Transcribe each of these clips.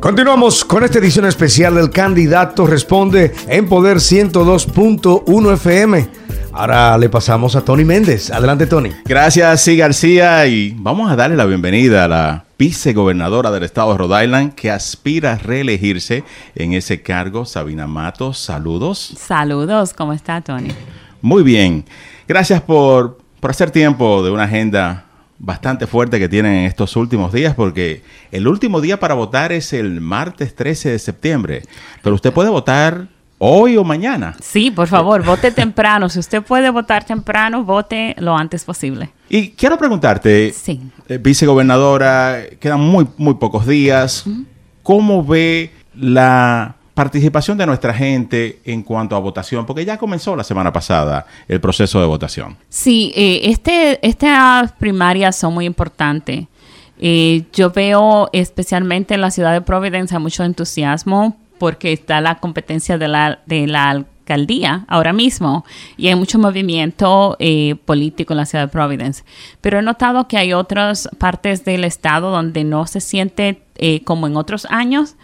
Continuamos con esta edición especial del Candidato Responde en Poder 102.1 FM. Ahora le pasamos a Tony Méndez. Adelante, Tony. Gracias, sí, García. Y vamos a darle la bienvenida a la vicegobernadora del estado de Rhode Island que aspira a reelegirse en ese cargo, Sabina Matos. Saludos. Saludos, ¿cómo está, Tony? Muy bien. Gracias por, por hacer tiempo de una agenda bastante fuerte que tienen en estos últimos días, porque el último día para votar es el martes 13 de septiembre, pero usted puede votar hoy o mañana. Sí, por favor, vote temprano. Si usted puede votar temprano, vote lo antes posible. Y quiero preguntarte, Sí. eh, vicegobernadora, quedan muy, muy pocos días, ¿cómo ve la participación de nuestra gente en cuanto a votación? Porque ya comenzó la semana pasada el proceso de votación. Sí, eh, este, estas primarias son muy importantes. Eh, yo veo especialmente en la ciudad de Providence mucho entusiasmo porque está la competencia de la, de la alcaldía ahora mismo y hay mucho movimiento eh, político en la ciudad de Providence. Pero he notado que hay otras partes del estado donde no se siente eh, como en otros años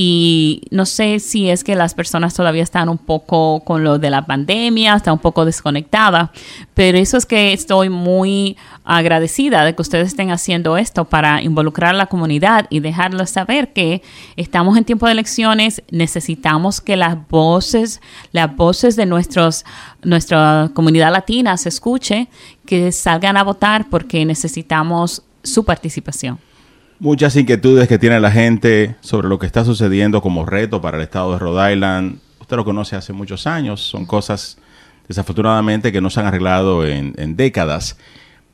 y no sé si es que las personas todavía están un poco con lo de la pandemia, están un poco desconectadas, pero eso es que estoy muy agradecida de que ustedes estén haciendo esto para involucrar a la comunidad y dejarles saber que estamos en tiempo de elecciones, necesitamos que las voces, las voces de nuestros, nuestra comunidad latina se escuche, que salgan a votar porque necesitamos su participación. Muchas inquietudes que tiene la gente sobre lo que está sucediendo como reto para el estado de Rhode Island. Usted lo conoce hace muchos años, son cosas desafortunadamente que no se han arreglado en, décadas.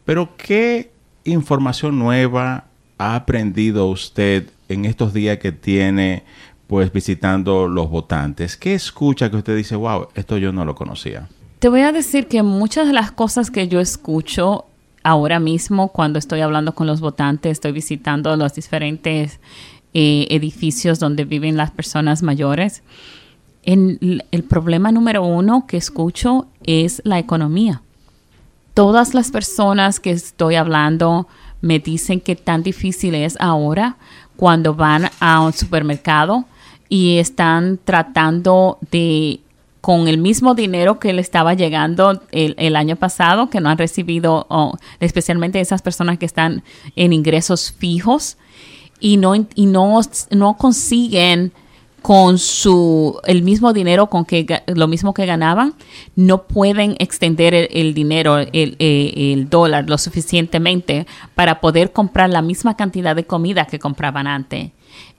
Pero ¿qué información nueva ha aprendido usted en estos días que tiene pues visitando los votantes? ¿Qué escucha que usted dice, wow, esto yo no lo conocía? Te voy a decir que muchas de las cosas que yo escucho ahora mismo cuando estoy hablando con los votantes, estoy visitando los diferentes eh, edificios donde viven las personas mayores. En- el problema número uno que escucho es la economía. Todas las personas que estoy hablando me dicen que tan difícil es ahora cuando van a un supermercado y están tratando de con el mismo dinero que le estaba llegando el, año pasado, que no han recibido, especialmente esas personas que están en ingresos fijos y no, y no, no consiguen con su el mismo dinero con que lo mismo que ganaban no pueden extender el, el dinero el, el dólar lo suficientemente para poder comprar la misma cantidad de comida que compraban antes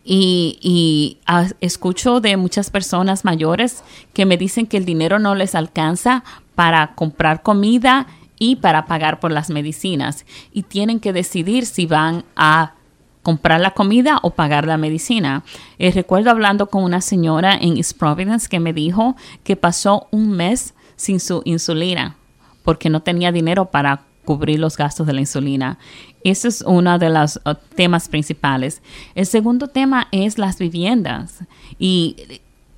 y, y, ah, escucho de muchas personas mayores que me dicen que el dinero no les alcanza para comprar comida y para pagar por las medicinas y tienen que decidir si van a comprar la comida o pagar la medicina. Eh, recuerdo hablando con una señora en East Providence que me dijo que pasó un mes sin su insulina porque no tenía dinero para cubrir los gastos de la insulina. Ese es uno de los uh, temas principales. El segundo tema es las viviendas. Y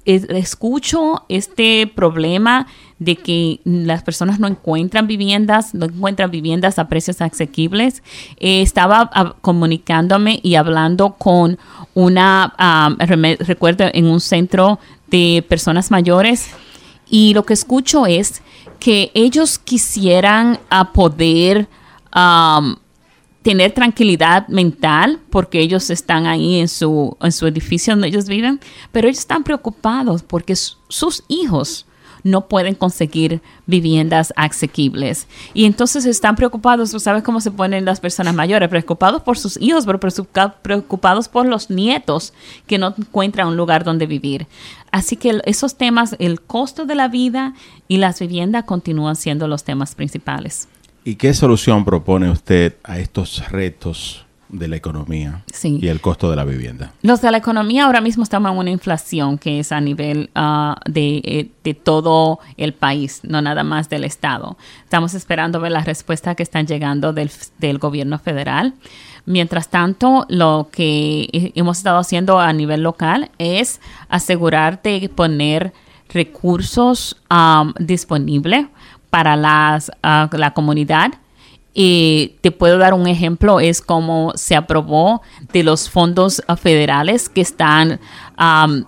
es- escucho este problema de que las personas no encuentran viviendas, no encuentran viviendas a precios asequibles. Eh, estaba ah, comunicándome y hablando con una, ah, recuerdo, en un centro de personas mayores y lo que escucho es que ellos quisieran a poder um, tener tranquilidad mental porque ellos están ahí en su, en su edificio donde ellos viven, pero ellos están preocupados porque su- sus hijos no pueden conseguir viviendas asequibles. Y entonces están preocupados, tú sabes cómo se ponen las personas mayores, preocupados por sus hijos, pero preocupa- preocupados por los nietos que no encuentran un lugar donde vivir. Así que esos temas, el costo de la vida y las viviendas continúan siendo los temas principales. ¿Y qué solución propone usted a estos retos de la economía Sí. y el costo de la vivienda? Los de la economía ahora mismo estamos en una inflación que es a nivel ah, de, eh, de todo el país, no nada más del Estado. Estamos esperando ver las respuestas que están llegando del, del gobierno federal. Mientras tanto, lo que he- hemos estado haciendo a nivel local es asegurar de poner recursos disponibles para las, ah, la comunidad Y te puedo dar un ejemplo, es como se aprobó de los fondos federales que están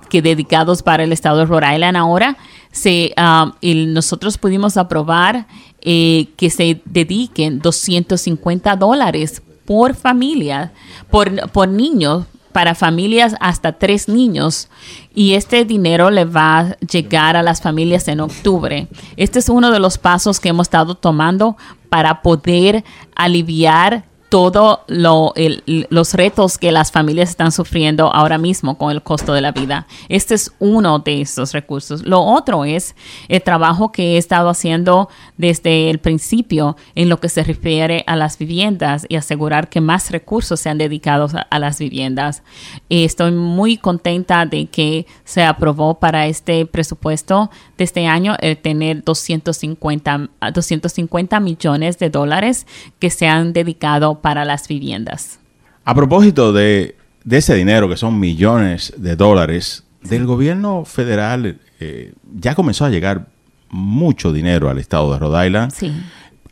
que dedicados para el estado de Rhode Island ahora. Se, y nosotros pudimos aprobar eh, que se dediquen 250 dólares por familia, por, por niño, para familias hasta tres niños y este dinero le va a llegar a las familias en octubre. Este es uno de los pasos que hemos estado tomando para poder aliviar todos los retos que las familias están sufriendo ahora mismo con el costo de la vida. Este es uno de esos recursos. Lo otro es el trabajo que he estado haciendo desde el principio en lo que se refiere a las viviendas y asegurar que más recursos sean dedicados a, las viviendas. estoy muy contenta de que se aprobó para este presupuesto de este año el tener 250, 250 millones de dólares que se han dedicado para las viviendas. A propósito de, ese dinero, que son millones de dólares, del gobierno federal eh, ya comenzó a llegar mucho dinero al estado de Rhode Island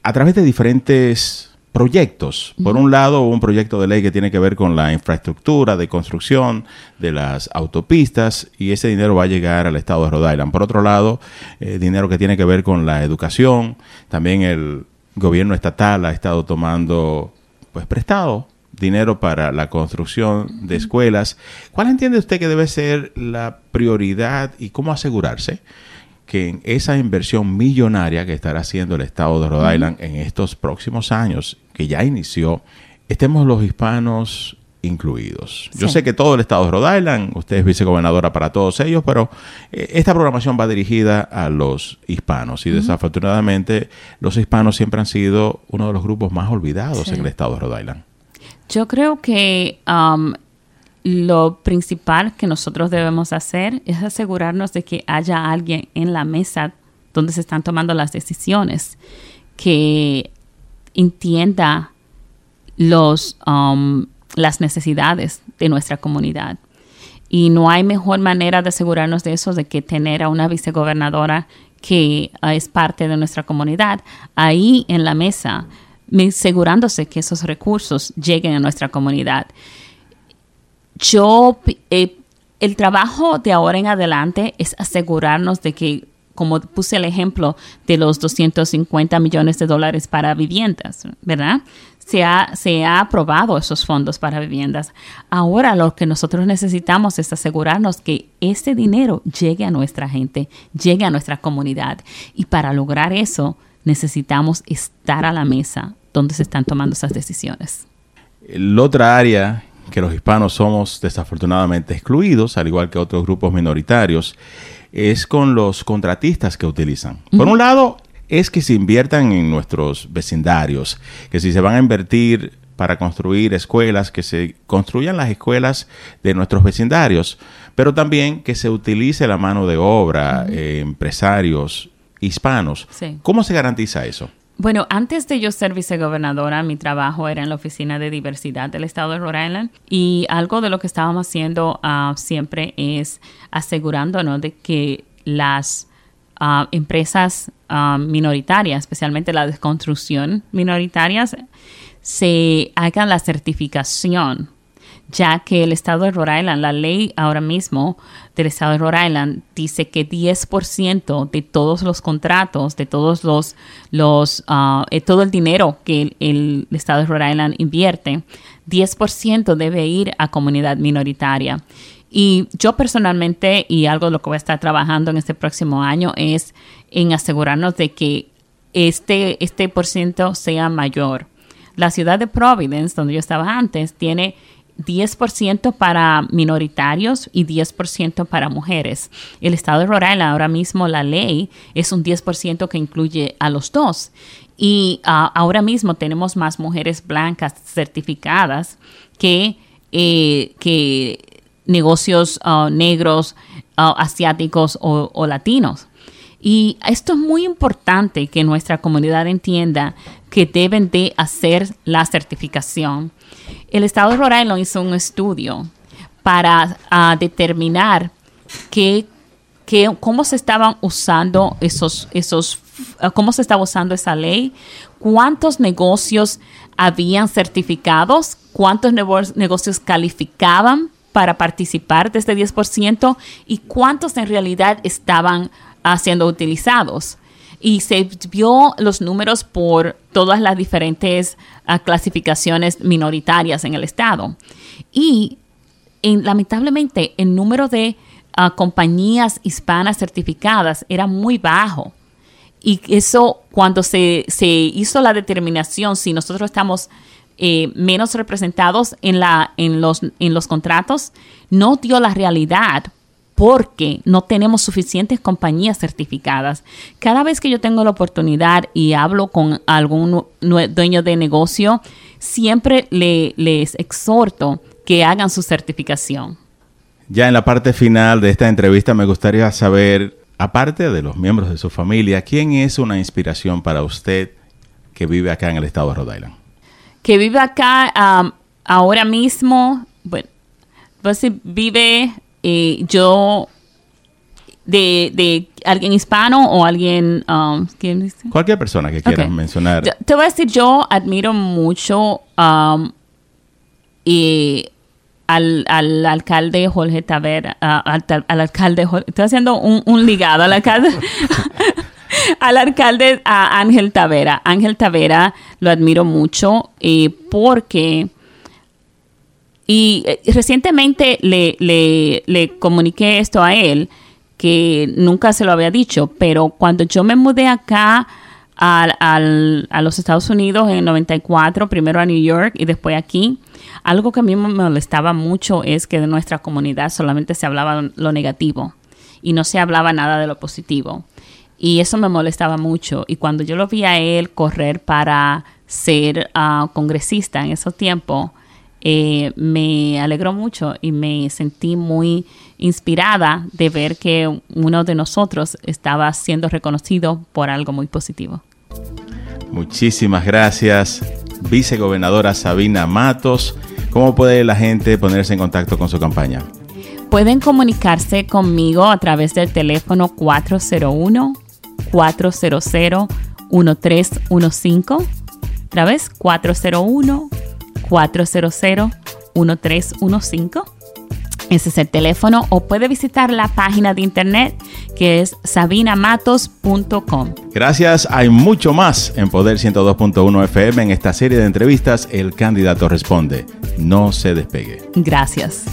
a través de diferentes proyectos. Por un lado, un proyecto de ley que tiene que ver con la infraestructura de construcción de las autopistas y ese dinero va a llegar al estado de Rhode Island. Por otro lado, eh, dinero que tiene que ver con la educación. También el gobierno estatal ha estado tomando pues prestado dinero para la construcción de escuelas. ¿Cuál entiende usted que debe ser la prioridad y cómo asegurarse que en esa inversión millonaria que estará haciendo el estado de Rhode Island en estos próximos años, que ya inició, estemos los hispanos incluidos. Yo sé que todo el estado de Rhode Island, usted es vicegobernadora para todos ellos, pero eh, esta programación va dirigida a los hispanos y desafortunadamente los hispanos siempre han sido uno de los grupos más olvidados en el estado de Rhode Island. Yo creo que um, lo principal que nosotros debemos hacer es asegurarnos de que haya alguien en la mesa donde se están tomando las decisiones que entienda los um, las necesidades de nuestra comunidad. Y no hay mejor manera de asegurarnos de eso de que tener a una vicegobernadora que ah, es parte de nuestra comunidad ahí en la mesa, asegurándose que esos recursos lleguen a nuestra comunidad. Yo, eh, el trabajo de ahora en adelante es asegurarnos de que como puse el ejemplo de los 250 millones de dólares para viviendas, ¿verdad? Se ha, se ha aprobado esos fondos para viviendas. Ahora lo que nosotros necesitamos es asegurarnos que ese dinero llegue a nuestra gente, llegue a nuestra comunidad. Y para lograr eso necesitamos estar a la mesa donde se están tomando esas decisiones. La otra área que los hispanos somos desafortunadamente excluidos, al igual que otros grupos minoritarios, es con los contratistas que utilizan. Por un lado, es que se inviertan en nuestros vecindarios, que si se van a invertir para construir escuelas, que se construyan las escuelas de nuestros vecindarios, pero también que se utilice la mano de obra, eh, empresarios hispanos. ¿Cómo se garantiza eso? Bueno, antes de yo ser vicegobernadora, mi trabajo era en la Oficina de Diversidad del Estado de Rhode Island y algo de lo que estábamos haciendo ah, siempre es asegurándonos de que las empresas minoritarias, especialmente la de construcción minoritarias, se hagan la certificación, ya que el estado de Rhode Island, la ley ahora mismo del estado de Rhode Island dice que 10% de todos los contratos, de todos los, los ah, eh, todo el dinero que el, estado de Rhode Island invierte, 10% debe ir a comunidad minoritaria. Y yo personalmente, y algo de lo que voy a estar trabajando en este próximo año, es en asegurarnos de que este, este por ciento sea mayor. La ciudad de Providence, donde yo estaba antes, tiene 10% para minoritarios y 10% para mujeres. El estado de Rhode Island, ahora mismo la ley es un 10% que incluye a los dos. Y ah, ahora mismo tenemos más mujeres blancas certificadas que, eh, que negocios uh, negros, uh, asiáticos o, latinos. Y esto es muy importante que nuestra comunidad entienda que deben de hacer la certificación. El estado de Rhode hizo un estudio para uh, determinar cómo se estaban usando esos, esos cómo se estaba usando esa ley, cuántos negocios habían certificados, cuántos negocios calificaban para participar de este 10% y cuántos en realidad estaban uh, siendo utilizados. Y se vio los números por todas las diferentes uh, clasificaciones minoritarias en el estado. Y lamentablemente el número de uh, compañías hispanas certificadas era muy bajo. Y eso, cuando se, se hizo la determinación, si nosotros estamos eh, menos representados en, la, en, los, en los contratos, no dio la realidad porque no tenemos suficientes compañías certificadas. Cada vez que yo tengo la oportunidad y hablo con algún dueño de negocio, siempre le, les exhorto que hagan su certificación. Ya en la parte final de esta entrevista me gustaría saber, aparte de los miembros de su familia, ¿quién es una inspiración para usted que vive acá en el estado de Rhode Island? Que vive acá ahora mismo, bueno, pues vive eh, yo de, alguien hispano o alguien... Um, Cualquier persona que quieras mencionar. te voy a decir, yo admiro mucho um, y al, al alcalde Jorge Tavera, al, alcalde, estoy haciendo un, ligado al alcalde, al alcalde Ángel Tavera. Ángel Tavera lo admiro mucho eh, porque... Y eh, recientemente le, le, le comuniqué esto a él, que nunca se lo había dicho, pero cuando yo me mudé acá a los Estados Unidos en el 94, primero a New York y después aquí, algo que a mí me molestaba mucho es que de nuestra comunidad solamente se hablaba lo negativo y no se hablaba nada de lo positivo. Y eso me molestaba mucho. Y cuando yo lo vi a él correr para ser ah, congresista en esos tiempos, eh, me alegró mucho y me sentí muy inspirada de ver que uno de nosotros estaba siendo reconocido por algo muy positivo. Muchísimas gracias, vicegobernadora Sabina Matos. ¿Cómo puede la gente ponerse en contacto con su campaña? Pueden comunicarse conmigo a través del teléfono 401-400-1315. Otra vez, 401-400-1315. Ese es el teléfono o puede visitar la página de internet que es sabinamatos.com. Gracias, hay mucho más en Poder 102.1 FM en esta serie de entrevistas El candidato responde. No se despegue. Gracias.